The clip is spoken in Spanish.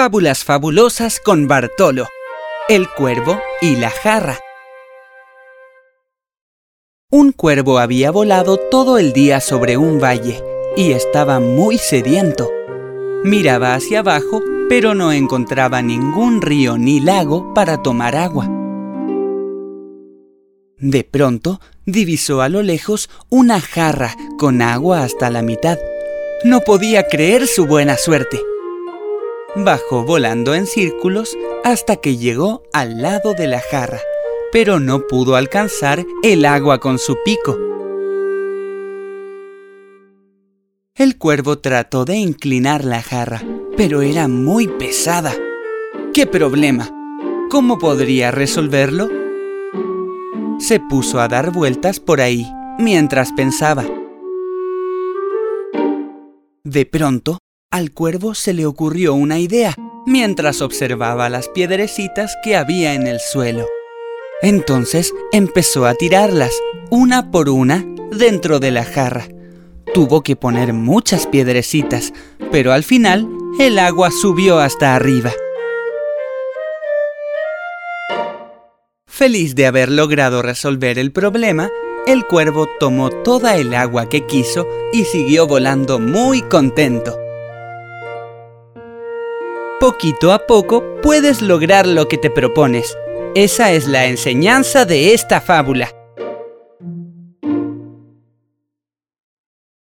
Fábulas fabulosas con Bartolo, el cuervo y la jarra. Un cuervo había volado todo el día sobre un valle y estaba muy sediento. Miraba hacia abajo, pero no encontraba ningún río ni lago para tomar agua. De pronto, divisó a lo lejos una jarra con agua hasta la mitad. No podía creer su buena suerte. Bajó volando en círculos hasta que llegó al lado de la jarra, pero no pudo alcanzar el agua con su pico. El cuervo trató de inclinar la jarra, pero era muy pesada. ¿Qué problema? ¿Cómo podría resolverlo? Se puso a dar vueltas por ahí mientras pensaba. De pronto, al cuervo se le ocurrió una idea mientras observaba las piedrecitas que había en el suelo. Entonces empezó a tirarlas, una por una, dentro de la jarra. Tuvo que poner muchas piedrecitas, pero al final el agua subió hasta arriba. Feliz de haber logrado resolver el problema, el cuervo tomó toda el agua que quiso y siguió volando muy contento. Poquito a poco puedes lograr lo que te propones. Esa es la enseñanza de esta fábula.